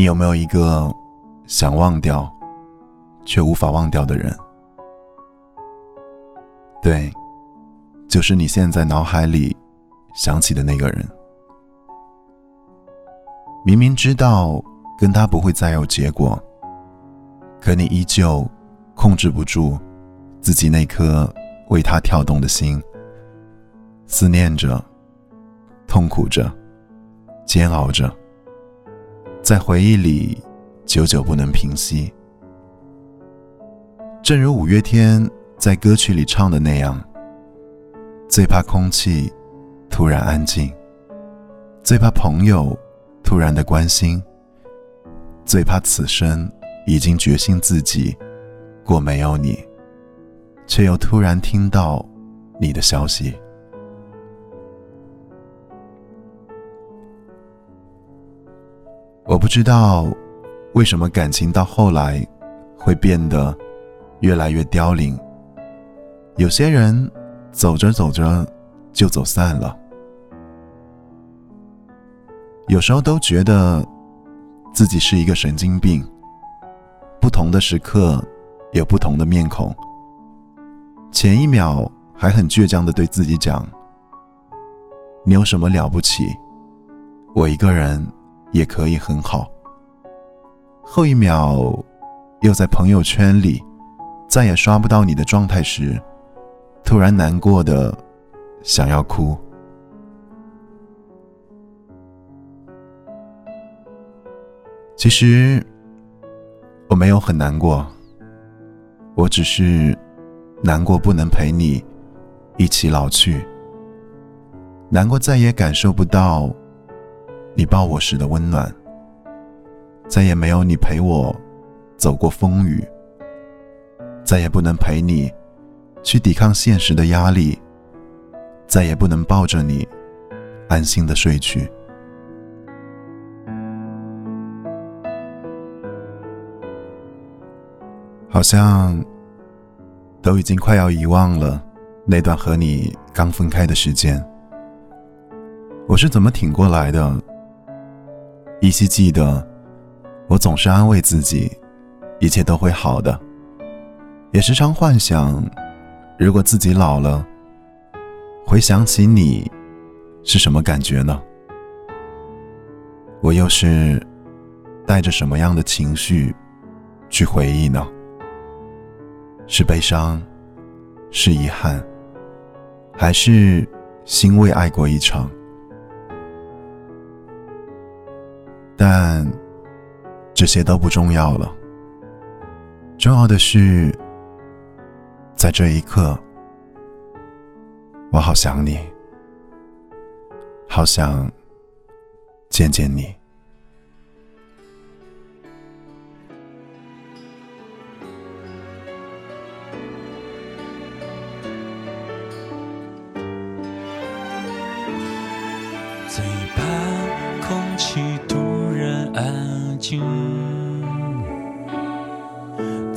你有没有一个想忘掉却无法忘掉的人？对，就是你现在脑海里想起的那个人。明明知道跟他不会再有结果，可你依旧控制不住自己那颗为他跳动的心，思念着，痛苦着，煎熬着，在回忆里久久不能平息。正如五月天在歌曲里唱的那样，最怕空气突然安静，最怕朋友。突然的关心，最怕此生已经决心自己过没有你，却又突然听到你的消息。不知道为什么感情到后来会变得越来越凋零，有些人走着走着就走散了。有时候都觉得自己是一个神经病。不同的时刻有不同的面孔。前一秒还很倔强的对自己讲：“你有什么了不起？我一个人也可以很好。”后一秒又在朋友圈里再也刷不到你的状态时，突然难过的想要哭。其实我没有很难过，我只是难过不能陪你一起老去，难过再也感受不到你抱我时的温暖，再也没有你陪我走过风雨，再也不能陪你去抵抗现实的压力，再也不能抱着你安心的睡去。好像都已经快要遗忘了那段和你刚分开的时间。我是怎么挺过来的？依稀记得，我总是安慰自己，一切都会好的。也时常幻想，如果自己老了，回想起你，是什么感觉呢？我又是带着什么样的情绪去回忆呢？是悲伤，是遗憾，还是欣慰爱过一场？但这些都不重要了。重要的是，在这一刻，我好想你，好想见见你。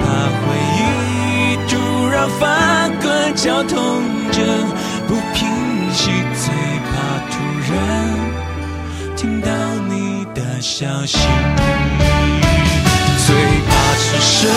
怕回忆突然翻滚，绞痛着不平息，最怕突然听到你的消息，最怕是舍。